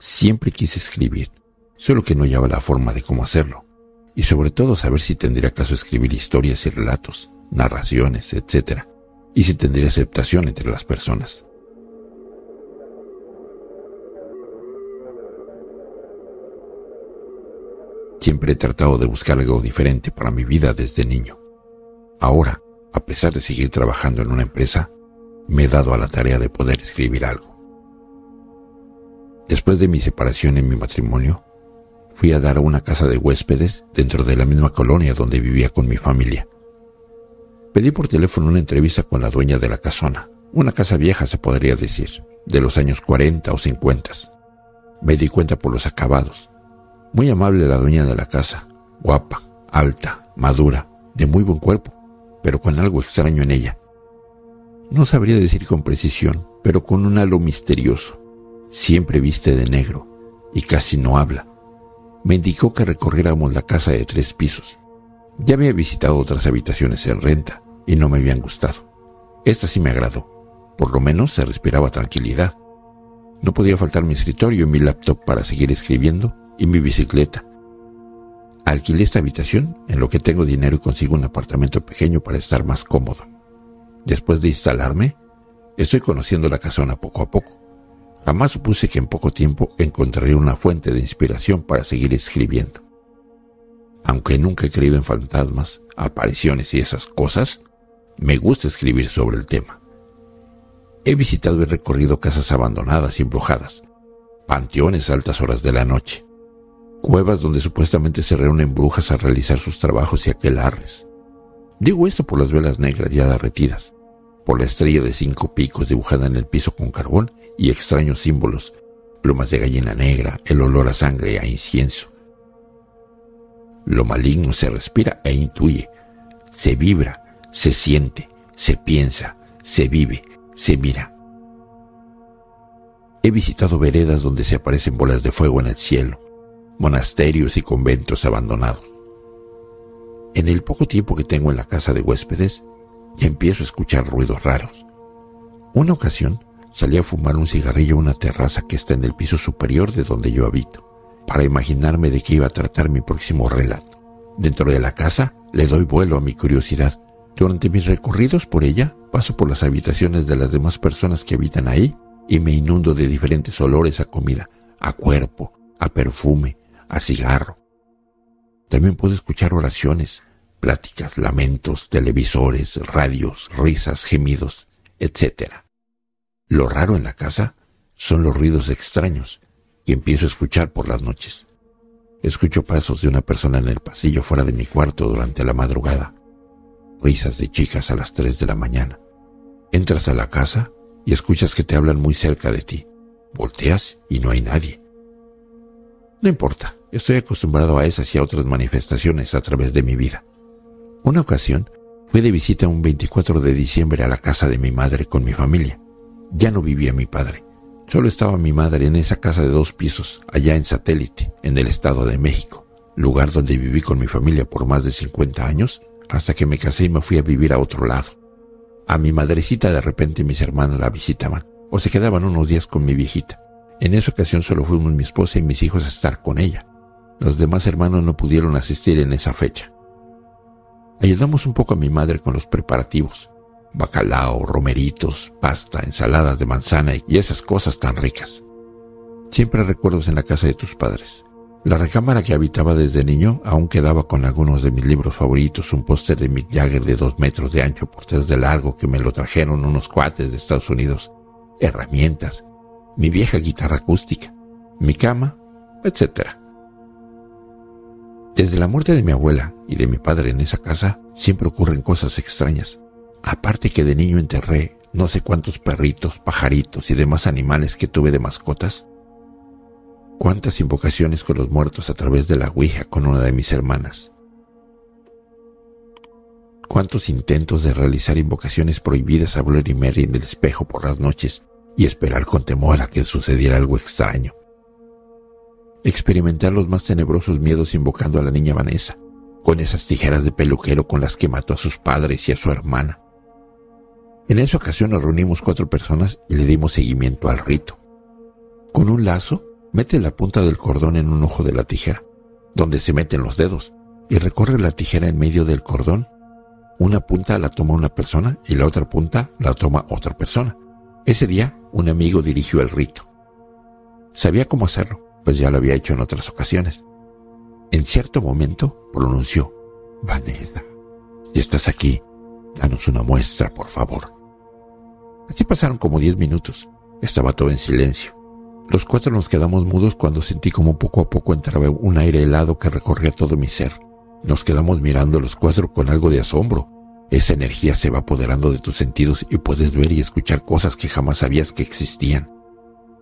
Siempre quise escribir, solo que no hallaba la forma de cómo hacerlo, y sobre todo saber si tendría caso escribir historias y relatos, narraciones, etc., y si tendría aceptación entre las personas. Siempre he tratado de buscar algo diferente para mi vida desde niño. Ahora, a pesar de seguir trabajando en una empresa, me he dado a la tarea de poder escribir algo. Después de mi separación en mi matrimonio, fui a dar a una casa de huéspedes dentro de la misma colonia donde vivía con mi familia. Pedí por teléfono una entrevista con la dueña de la casona, una casa vieja se podría decir, de los años 40 o 50. Me di cuenta por los acabados. Muy amable la dueña de la casa, guapa, alta, madura, de muy buen cuerpo, pero con algo extraño en ella. No sabría decir con precisión, pero con un halo misterioso. Siempre viste de negro y casi no habla. Me indicó que recorriéramos la casa de tres pisos. Ya había visitado otras habitaciones en renta y no me habían gustado. Esta sí me agradó. Por lo menos se respiraba tranquilidad. No podía faltar mi escritorio y mi laptop para seguir escribiendo y mi bicicleta. Alquilé esta habitación en lo que tengo dinero y consigo un apartamento pequeño para estar más cómodo. Después de instalarme, estoy conociendo la casona poco a poco. Jamás supuse que en poco tiempo encontraría una fuente de inspiración para seguir escribiendo. Aunque nunca he creído en fantasmas, apariciones y esas cosas, me gusta escribir sobre el tema. He visitado y recorrido casas abandonadas y embrujadas, panteones a altas horas de la noche, cuevas donde supuestamente se reúnen brujas a realizar sus trabajos y aquelarres. Digo esto por las velas negras ya derretidas, por la estrella de cinco picos dibujada en el piso con carbón y extraños símbolos, plumas de gallina negra, el olor a sangre y a incienso. Lo maligno se respira e intuye, se vibra, se siente, se piensa, se vive, se mira. He visitado veredas donde se aparecen bolas de fuego en el cielo, monasterios y conventos abandonados. En el poco tiempo que tengo en la casa de huéspedes, ya empiezo a escuchar ruidos raros. Una ocasión salí a fumar un cigarrillo en una terraza que está en el piso superior de donde yo habito, para imaginarme de qué iba a tratar mi próximo relato. Dentro de la casa le doy vuelo a mi curiosidad. Durante mis recorridos por ella, paso por las habitaciones de las demás personas que habitan ahí y me inundo de diferentes olores a comida, a cuerpo, a perfume, a cigarro. También puedo escuchar oraciones, pláticas, lamentos, televisores, radios, risas, gemidos, etc. Lo raro en la casa son los ruidos extraños que empiezo a escuchar por las noches. Escucho pasos de una persona en el pasillo fuera de mi cuarto durante la madrugada, risas de chicas a las tres de la mañana. Entras a la casa y escuchas que te hablan muy cerca de ti. Volteas y no hay nadie. No importa, estoy acostumbrado a esas y a otras manifestaciones a través de mi vida. Una ocasión fui de visita un 24 de diciembre a la casa de mi madre con mi familia. Ya no vivía mi padre. Solo estaba mi madre en esa casa de dos pisos, allá en Satélite, en el Estado de México, lugar donde viví con mi familia por más de 50 años, hasta que me casé y me fui a vivir a otro lado. A mi madrecita de repente mis hermanos la visitaban, o se quedaban unos días con mi viejita. En esa ocasión solo fuimos mi esposa y mis hijos a estar con ella. Los demás hermanos no pudieron asistir en esa fecha. Ayudamos un poco a mi madre con los preparativos. Bacalao, romeritos, pasta, ensaladas de manzana y esas cosas tan ricas. Siempre recuerdos en la casa de tus padres. La recámara que habitaba desde niño aún quedaba con algunos de mis libros favoritos, un póster de Mick Jagger de dos metros de ancho por tres de largo que me lo trajeron unos cuates de Estados Unidos, herramientas, mi vieja guitarra acústica, mi cama, etc. Desde la muerte de mi abuela y de mi padre en esa casa, siempre ocurren cosas extrañas. Aparte que de niño enterré no sé cuántos perritos, pajaritos y demás animales que tuve de mascotas. Cuántas invocaciones con los muertos a través de la Ouija con una de mis hermanas. Cuántos intentos de realizar invocaciones prohibidas a Bloody Mary en el espejo por las noches y esperar con temor a que sucediera algo extraño. Experimentar los más tenebrosos miedos invocando a la niña Vanessa, con esas tijeras de peluquero con las que mató a sus padres y a su hermana. En esa ocasión nos reunimos cuatro personas y le dimos seguimiento al rito. Con un lazo Mete la punta del cordón en un ojo de la tijera, donde se meten los dedos, y recorre la tijera en medio del cordón. Una punta la toma una persona y la otra punta la toma otra persona. Ese día, un amigo dirigió el rito. Sabía cómo hacerlo, pues ya lo había hecho en otras ocasiones. En cierto momento pronunció, Vanessa, si estás aquí, danos una muestra, por favor. Así pasaron como diez minutos. Estaba todo en silencio. Los cuatro nos quedamos mudos cuando sentí como poco a poco entraba un aire helado que recorría todo mi ser. Nos quedamos mirando los cuatro con algo de asombro. Esa energía se va apoderando de tus sentidos y puedes ver y escuchar cosas que jamás sabías que existían.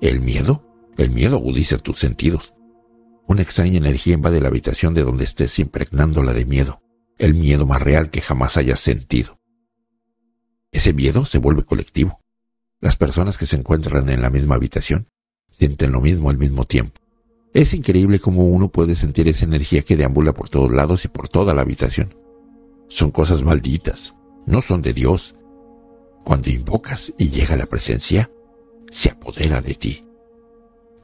¿El miedo? El miedo agudiza tus sentidos. Una extraña energía invade la habitación de donde estés impregnándola de miedo, el miedo más real que jamás hayas sentido. Ese miedo se vuelve colectivo. Las personas que se encuentran en la misma habitación sienten lo mismo al mismo tiempo. Es increíble cómo uno puede sentir esa energía que deambula por todos lados y por toda la habitación. Son cosas malditas, no son de Dios. Cuando invocas y llega la presencia, se apodera de ti.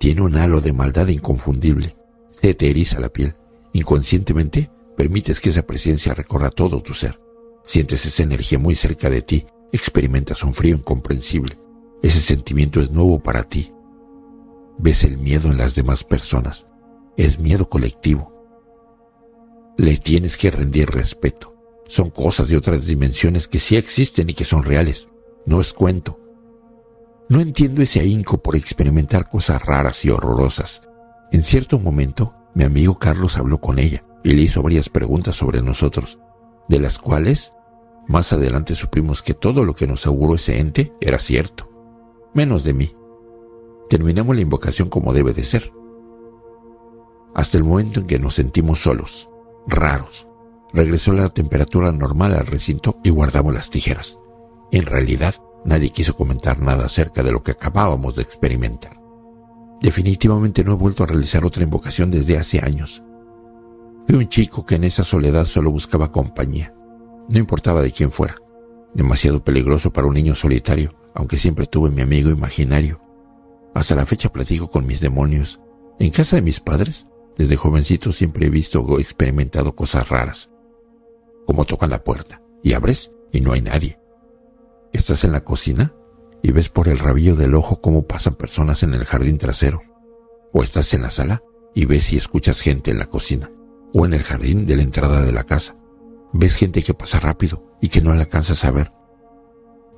Tiene un halo de maldad inconfundible se te eriza la piel. Inconscientemente, permites que esa presencia recorra todo tu ser. Sientes esa energía muy cerca de ti, experimentas un frío incomprensible. Ese sentimiento es nuevo para ti. Ves el miedo en las demás personas. Es miedo colectivo. Le tienes que rendir respeto. Son cosas de otras dimensiones que sí existen y que son reales. No es cuento. No entiendo ese ahínco por experimentar cosas raras y horrorosas. En cierto momento, mi amigo Carlos habló con ella y le hizo varias preguntas sobre nosotros, de las cuales más adelante supimos que todo lo que nos auguró ese ente era cierto, menos de mí. Terminamos la invocación como debe de ser. Hasta el momento en que nos sentimos solos, raros, regresó la temperatura normal al recinto y guardamos las tijeras. En realidad, nadie quiso comentar nada acerca de lo que acabábamos de experimentar. Definitivamente no he vuelto a realizar otra invocación desde hace años. Fui un chico que en esa soledad solo buscaba compañía. No importaba de quién fuera. Demasiado peligroso para un niño solitario, aunque siempre tuve mi amigo imaginario. Hasta la fecha platico con mis demonios. En casa de mis padres, desde jovencito siempre he visto o experimentado cosas raras. Como tocan la puerta y abres y no hay nadie. Estás en la cocina y ves por el rabillo del ojo cómo pasan personas en el jardín trasero. O estás en la sala y ves y escuchas gente en la cocina. O en el jardín de la entrada de la casa. Ves gente que pasa rápido y que no alcanzas a ver.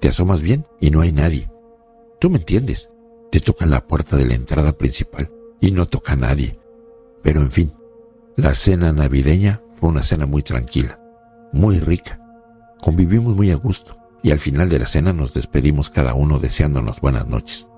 Te asomas bien y no hay nadie. Tú me entiendes. Te tocan la puerta de la entrada principal y no toca a nadie. Pero en fin, la cena navideña fue una cena muy tranquila, muy rica. Convivimos muy a gusto y al final de la cena nos despedimos cada uno deseándonos buenas noches.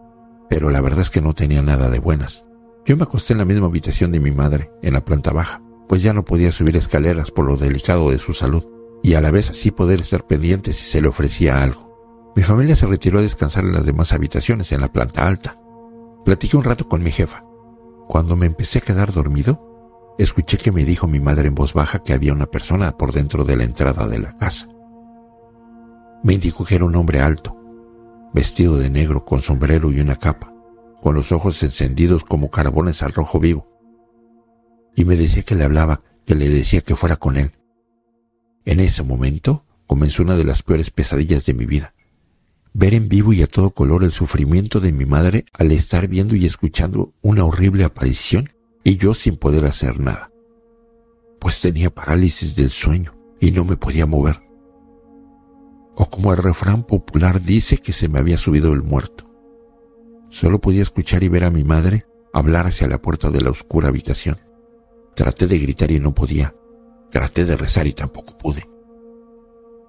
Pero la verdad es que no tenía nada de buenas. Yo me acosté en la misma habitación de mi madre, en la planta baja, pues ya no podía subir escaleras por lo delicado de su salud, y a la vez así poder estar pendiente si se le ofrecía algo. Mi familia se retiró a descansar en las demás habitaciones en la planta alta. Platiqué un rato con mi jefa. Cuando me empecé a quedar dormido, escuché que me dijo mi madre en voz baja que había una persona por dentro de la entrada de la casa. Me indicó que era un hombre alto, vestido de negro con sombrero y una capa, con los ojos encendidos como carbones al rojo vivo. Y me decía que le hablaba, que le decía que fuera con él. En ese momento comenzó una de las peores pesadillas de mi vida. Ver en vivo y a todo color el sufrimiento de mi madre al estar viendo y escuchando una horrible aparición y yo sin poder hacer nada. Pues tenía parálisis del sueño y no me podía mover o como el refrán popular dice que se me había subido el muerto. Solo podía escuchar y ver a mi madre hablar hacia la puerta de la oscura habitación. Traté de gritar y no podía. Traté de rezar y tampoco pude.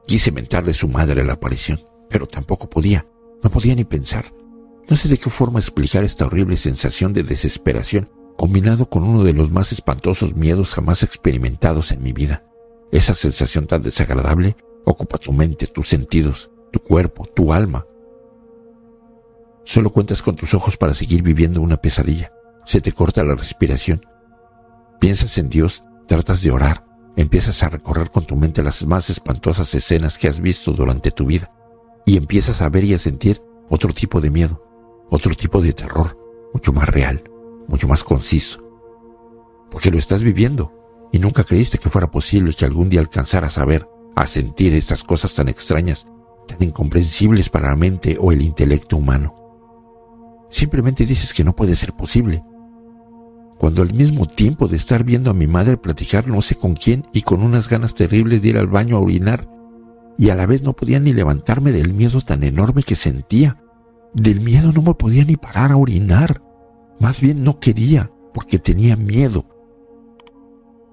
Quise mentarle a su madre la aparición, pero tampoco podía. No podía ni pensar. No sé de qué forma explicar esta horrible sensación de desesperación combinado con uno de los más espantosos miedos jamás experimentados en mi vida. Esa sensación tan desagradable Ocupa tu mente, tus sentidos, tu cuerpo, tu alma. Solo cuentas con tus ojos para seguir viviendo una pesadilla. Se te corta la respiración. Piensas en Dios, tratas de orar, empiezas a recorrer con tu mente las más espantosas escenas que has visto durante tu vida y empiezas a ver y a sentir otro tipo de miedo, otro tipo de terror, mucho más real, mucho más conciso. Porque lo estás viviendo y nunca creíste que fuera posible que algún día alcanzaras a ver, a sentir estas cosas tan extrañas, tan incomprensibles para la mente o el intelecto humano. Simplemente dices que no puede ser posible. Cuando al mismo tiempo de estar viendo a mi madre platicar no sé con quién y con unas ganas terribles de ir al baño a orinar, y a la vez no podía ni levantarme del miedo tan enorme que sentía. Del miedo no me podía ni parar a orinar. Más bien no quería, porque tenía miedo.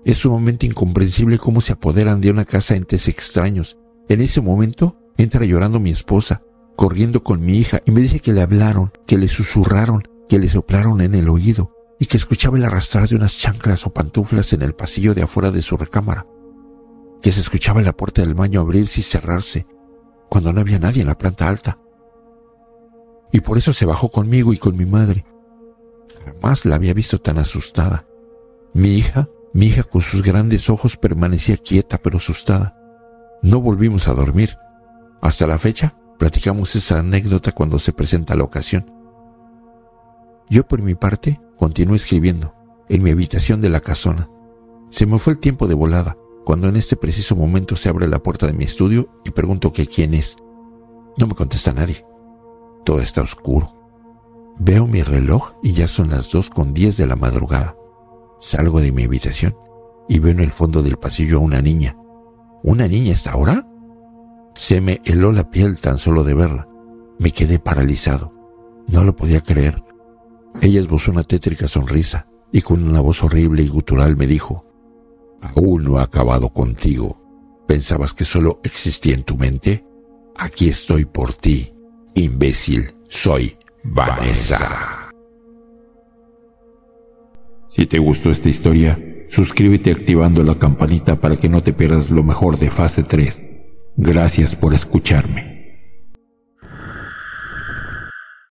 Es sumamente incomprensible cómo se apoderan de una casa entes extraños. En ese momento entra llorando mi esposa, corriendo con mi hija, y me dice que le hablaron, que le susurraron, que le soplaron en el oído, y que escuchaba el arrastrar de unas chanclas o pantuflas en el pasillo de afuera de su recámara, que se escuchaba la puerta del baño abrirse y cerrarse, cuando no había nadie en la planta alta. Y por eso se bajó conmigo y con mi madre. Jamás la había visto tan asustada. Mi hija mi hija con sus grandes ojos permanecía quieta pero asustada. No volvimos a dormir. Hasta la fecha, platicamos esa anécdota cuando se presenta la ocasión. Yo por mi parte continué escribiendo, en mi habitación de la casona. Se me fue el tiempo de volada, cuando en este preciso momento se abre la puerta de mi estudio y pregunto que quién es. No me contesta nadie. Todo está oscuro. Veo mi reloj y ya son las dos con diez de la madrugada. Salgo de mi habitación y veo en el fondo del pasillo a una niña. ¿Una niña esta ahora? Se me heló la piel tan solo de verla. Me quedé paralizado. No lo podía creer. Ella esbozó una tétrica sonrisa y con una voz horrible y gutural me dijo, Aún no he acabado contigo. ¿Pensabas que solo existía en tu mente? Aquí estoy por ti, imbécil. Soy Vanessa. Si te gustó esta historia, suscríbete activando la campanita para que no te pierdas lo mejor de fase 3. Gracias por escucharme.